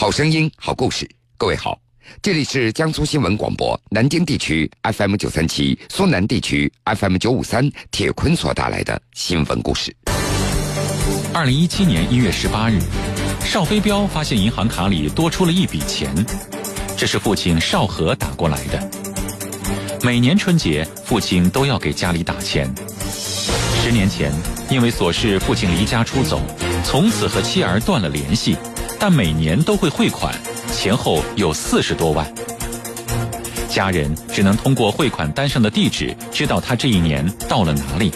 好声音，好故事。各位好，这里是江苏新闻广播南京地区 FM 九三七、苏南地区 FM 九五三铁坤所带来的新闻故事。二零一七年一月十八日，邵飞彪发现银行卡里多出了一笔钱，这是父亲邵和打过来的。每年春节，父亲都要给家里打钱。十年前，因为琐事，父亲离家出走，从此和妻儿断了联系，但每年都会汇款，前后有四十多万。家人只能通过汇款单上的地址知道他这一年到了哪里。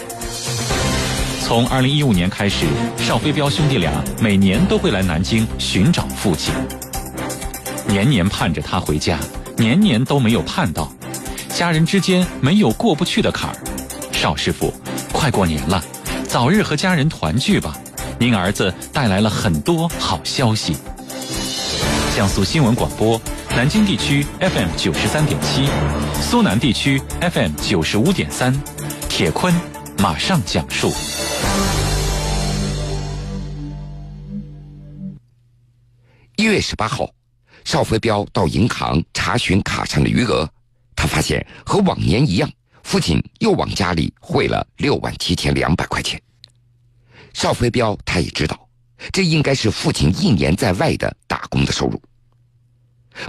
从二零一五年开始，邵飞彪兄弟俩每年都会来南京寻找父亲，年年盼着他回家，年年都没有盼到，家人之间没有过不去的坎儿。邵师傅，快过年了，早日和家人团聚吧！您儿子带来了很多好消息。江苏新闻广播，南京地区 FM 九十三点七，苏南地区 FM 九十五点三，铁坤马上讲述。一月十八号，邵飞彪到银行查询卡上的余额，他发现和往年一样，父亲又往家里汇了六万七千两百块钱。邵飞彪他也知道，这应该是父亲一年在外的打工的收入。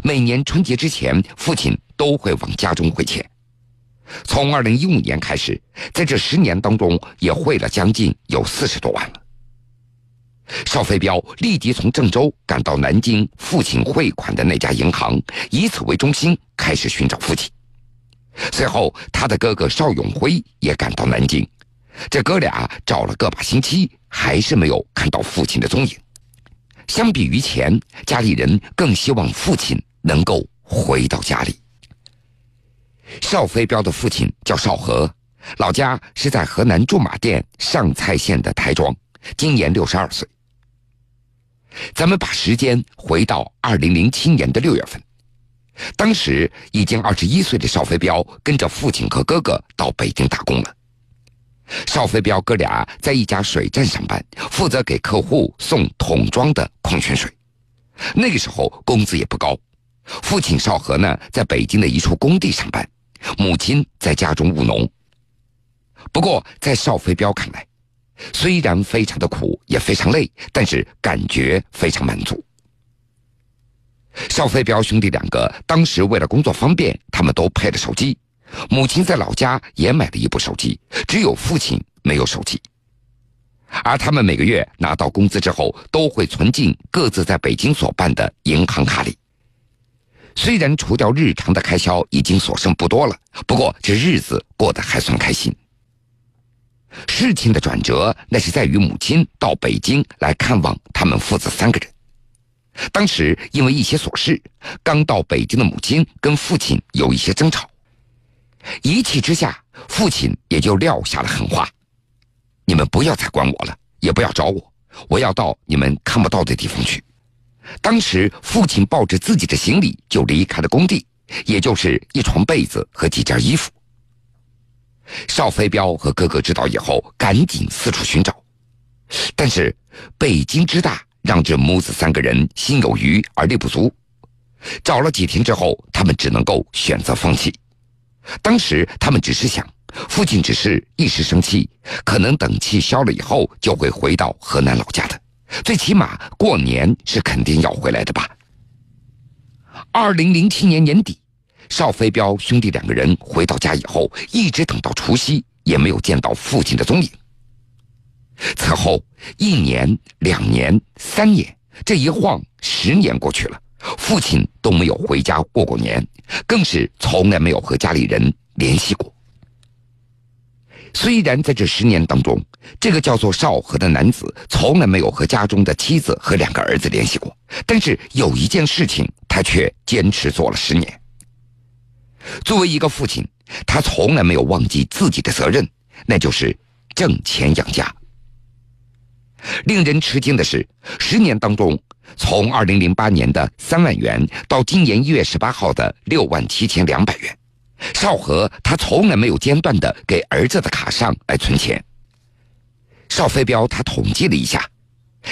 每年春节之前，父亲都会往家中汇钱。从二零一五年开始，在这十年当中，也汇了将近有四十多万了。邵飞彪立即从郑州赶到南京父亲汇款的那家银行，以此为中心开始寻找父亲。随后，他的哥哥邵永辉也赶到南京，这哥俩找了个把星期，还是没有看到父亲的踪影。相比于前，家里人更希望父亲能够回到家里。邵飞彪的父亲叫邵和，老家是在河南驻马店上蔡县的台庄，今年六十二岁。咱们把时间回到二零零七年的六月份，当时已经二十一岁的邵飞彪跟着父亲和哥哥到北京打工了。邵飞彪哥俩在一家水站上班，负责给客户送桶装的矿泉水。那个时候工资也不高。父亲邵和呢，在北京的一处工地上班，母亲在家中务农。不过在邵飞彪看来，虽然非常的苦，也非常累，但是感觉非常满足。邵飞彪兄弟两个当时为了工作方便，他们都配了手机。母亲在老家也买了一部手机，只有父亲没有手机。而他们每个月拿到工资之后，都会存进各自在北京所办的银行卡里。虽然除掉日常的开销已经所剩不多了，不过这日子过得还算开心。事情的转折，那是在于母亲到北京来看望他们父子三个人。当时因为一些琐事，刚到北京的母亲跟父亲有一些争吵。一气之下，父亲也就撂下了狠话：“你们不要再管我了，也不要找我，我要到你们看不到的地方去。”当时，父亲抱着自己的行李就离开了工地，也就是一床被子和几件衣服。邵飞彪和哥哥知道以后，赶紧四处寻找，但是北京之大，让这母子三个人心有余而力不足。找了几天之后，他们只能够选择放弃。当时他们只是想，父亲只是一时生气，可能等气消了以后就会回到河南老家的，最起码过年是肯定要回来的吧。二零零七年年底，邵飞彪兄弟两个人回到家以后，一直等到除夕也没有见到父亲的踪影。此后一年、两年、三年，这一晃十年过去了。父亲都没有回家过过年，更是从来没有和家里人联系过。虽然在这十年当中，这个叫做少和的男子从来没有和家中的妻子和两个儿子联系过，但是有一件事情他却坚持做了十年。作为一个父亲，他从来没有忘记自己的责任，那就是挣钱养家。令人吃惊的是，十年当中。从二零零八年的三万元到今年一月十八号的六万七千两百元，邵和他从来没有间断的给儿子的卡上来存钱。邵飞彪他统计了一下，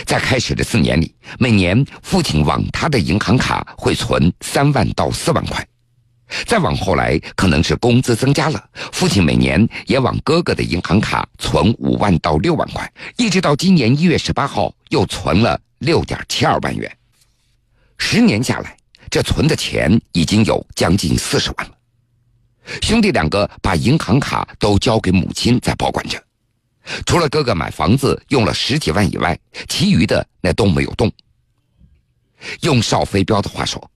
在开始的四年里，每年父亲往他的银行卡会存三万到四万块。再往后来，可能是工资增加了，父亲每年也往哥哥的银行卡存五万到六万块，一直到今年一月十八号又存了六点七二万元。十年下来，这存的钱已经有将近四十万了。兄弟两个把银行卡都交给母亲在保管着。除了哥哥买房子用了十几万以外，其余的那都没有动。用邵飞彪的话说，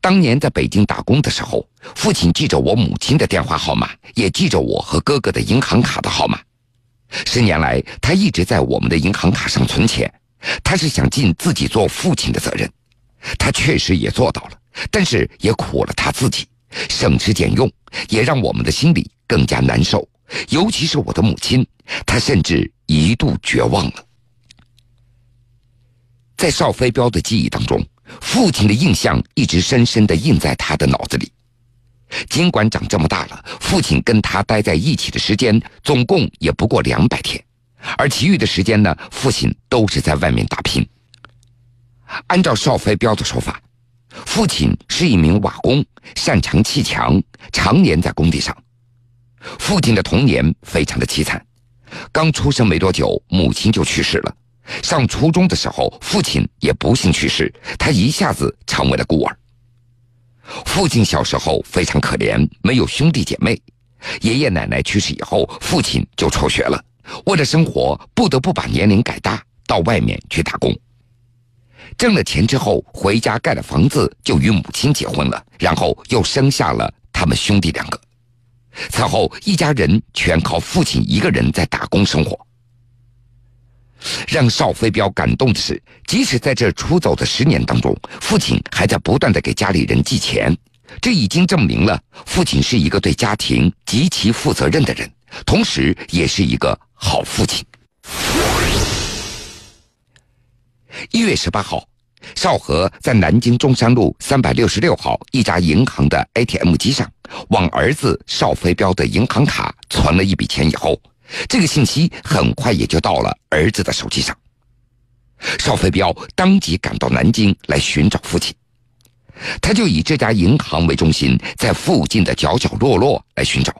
当年在北京打工的时候，父亲记着我母亲的电话号码，也记着我和哥哥的银行卡的号码。十年来，他一直在我们的银行卡上存钱，他是想尽自己做父亲的责任。他确实也做到了，但是也苦了他自己，省吃俭用，也让我们的心里更加难受。尤其是我的母亲，她甚至一度绝望了。在邵飞彪的记忆当中，父亲的印象一直深深的印在他的脑子里。尽管长这么大了，父亲跟他待在一起的时间总共也不过两百天，而其余的时间呢，父亲都是在外面打拼。按照邵飞彪的说法，父亲是一名瓦工，擅长砌墙，常年在工地上。父亲的童年非常的凄惨，刚出生没多久，母亲就去世了。上初中的时候，父亲也不幸去世，他一下子成为了孤儿。父亲小时候非常可怜，没有兄弟姐妹。爷爷奶奶去世以后，父亲就辍学了，为了生活，不得不把年龄改大，到外面去打工。挣了钱之后，回家盖了房子，就与母亲结婚了，然后又生下了他们兄弟两个。此后，一家人全靠父亲一个人在打工生活。让邵飞彪感动的是，即使在这出走的十年当中，父亲还在不断的给家里人寄钱，这已经证明了父亲是一个对家庭极其负责任的人，同时也是一个好父亲。一月十八号。邵和在南京中山路三百六十六号一家银行的 ATM 机上，往儿子邵飞彪的银行卡存了一笔钱以后，这个信息很快也就到了儿子的手机上。邵飞彪当即赶到南京来寻找父亲，他就以这家银行为中心，在附近的角角落落来寻找，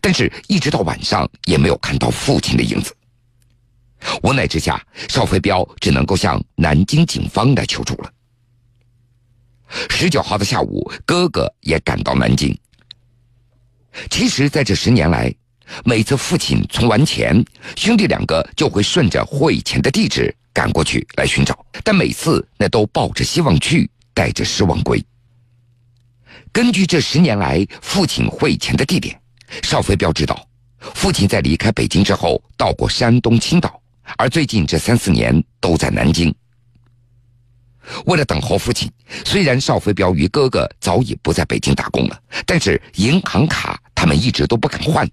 但是一直到晚上也没有看到父亲的影子。无奈之下，邵飞彪只能够向南京警方来求助了。十九号的下午，哥哥也赶到南京。其实，在这十年来，每次父亲存完钱，兄弟两个就会顺着汇钱的地址赶过去来寻找，但每次那都抱着希望去，带着失望归。根据这十年来父亲汇钱的地点，邵飞彪知道，父亲在离开北京之后，到过山东青岛。而最近这三四年都在南京。为了等候父亲，虽然邵飞彪与哥哥早已不在北京打工了，但是银行卡他们一直都不肯换，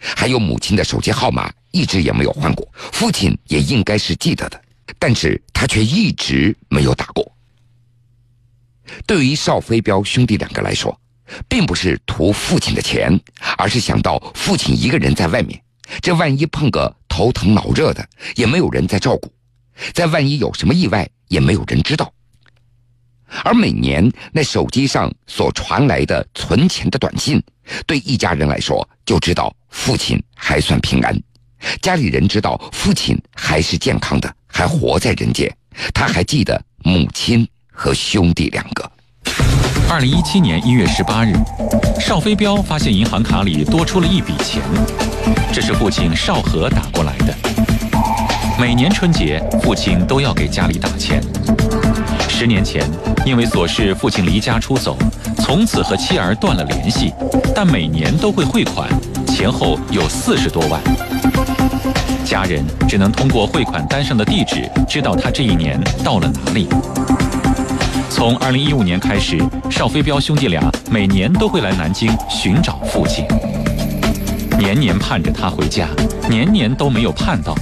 还有母亲的手机号码一直也没有换过。父亲也应该是记得的，但是他却一直没有打过。对于邵飞彪兄弟两个来说，并不是图父亲的钱，而是想到父亲一个人在外面。这万一碰个头疼脑热的，也没有人在照顾；再万一有什么意外，也没有人知道。而每年那手机上所传来的存钱的短信，对一家人来说，就知道父亲还算平安，家里人知道父亲还是健康的，还活在人间，他还记得母亲和兄弟两个。二零一七年一月十八日，邵飞彪发现银行卡里多出了一笔钱，这是父亲邵和打过来的。每年春节，父亲都要给家里打钱。十年前，因为琐事，父亲离家出走，从此和妻儿断了联系，但每年都会汇款，前后有四十多万。家人只能通过汇款单上的地址，知道他这一年到了哪里。从二零一五年开始，邵飞彪兄弟俩每年都会来南京寻找父亲，年年盼着他回家，年年都没有盼到，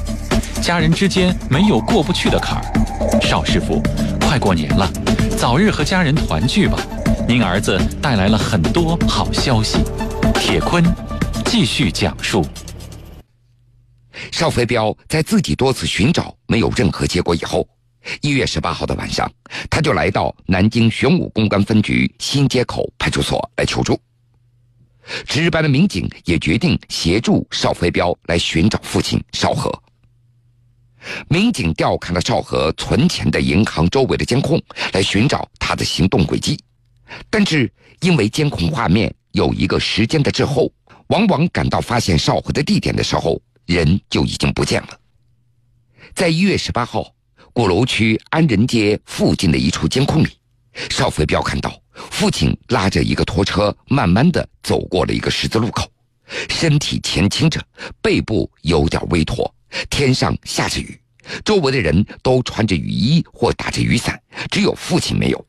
家人之间没有过不去的坎儿。邵师傅，快过年了，早日和家人团聚吧。您儿子带来了很多好消息。铁坤继续讲述。邵飞彪在自己多次寻找没有任何结果以后，一月十八号的晚上，他就来到南京玄武公安分局新街口派出所来求助。值班的民警也决定协助邵飞彪来寻找父亲邵和。民警调看了邵和存钱的银行周围的监控，来寻找他的行动轨迹，但是因为监控画面有一个时间的滞后，往往赶到发现邵和的地点的时候，人就已经不见了。在一月十八号，鼓楼区安仁街附近的一处监控里，邵飞彪看到。父亲拉着一个拖车，慢慢的走过了一个十字路口，身体前倾着，背部有点微驼。天上下着雨，周围的人都穿着雨衣或打着雨伞，只有父亲没有。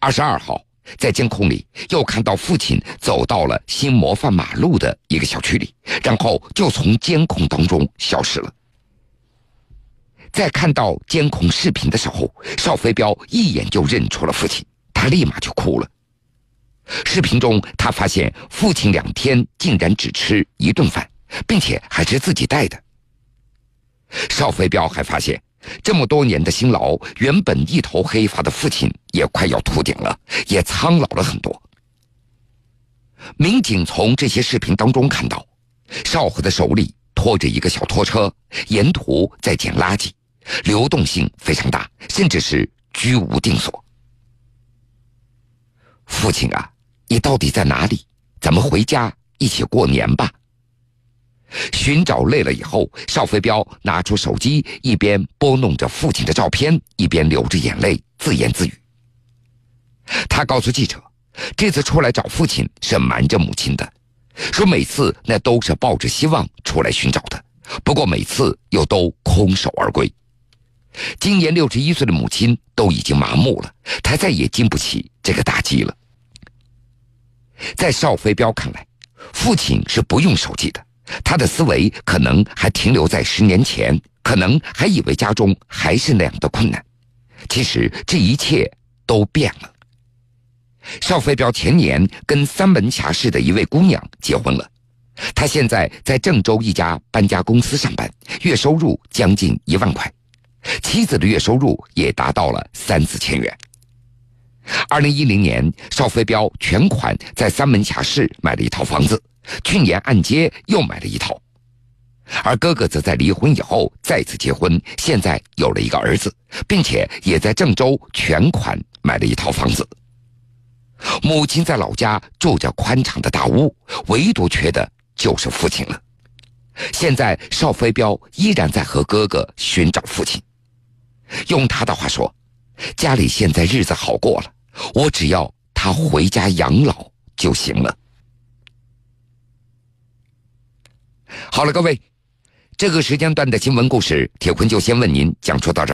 二十二号，在监控里又看到父亲走到了新模范马路的一个小区里，然后就从监控当中消失了。在看到监控视频的时候，邵飞彪一眼就认出了父亲。他立马就哭了。视频中，他发现父亲两天竟然只吃一顿饭，并且还是自己带的。邵飞彪还发现，这么多年的辛劳，原本一头黑发的父亲也快要秃顶了，也苍老了很多。民警从这些视频当中看到，少河的手里拖着一个小拖车，沿途在捡垃圾，流动性非常大，甚至是居无定所。父亲啊，你到底在哪里？咱们回家一起过年吧。寻找累了以后，邵飞彪拿出手机，一边拨弄着父亲的照片，一边流着眼泪自言自语。他告诉记者，这次出来找父亲是瞒着母亲的，说每次那都是抱着希望出来寻找的，不过每次又都空手而归。今年六十一岁的母亲都已经麻木了，他再也经不起这个打击了。在邵飞彪看来，父亲是不用手机的，他的思维可能还停留在十年前，可能还以为家中还是那样的困难。其实这一切都变了。邵飞彪前年跟三门峡市的一位姑娘结婚了，他现在在郑州一家搬家公司上班，月收入将近一万块，妻子的月收入也达到了三四千元。二零一零年，邵飞彪全款在三门峡市买了一套房子，去年按揭又买了一套，而哥哥则在离婚以后再次结婚，现在有了一个儿子，并且也在郑州全款买了一套房子。母亲在老家住着宽敞的大屋，唯独缺的就是父亲了。现在邵飞彪依然在和哥哥寻找父亲，用他的话说，家里现在日子好过了。我只要他回家养老就行了。好了，各位，这个时间段的新闻故事，铁坤就先问您讲述到这。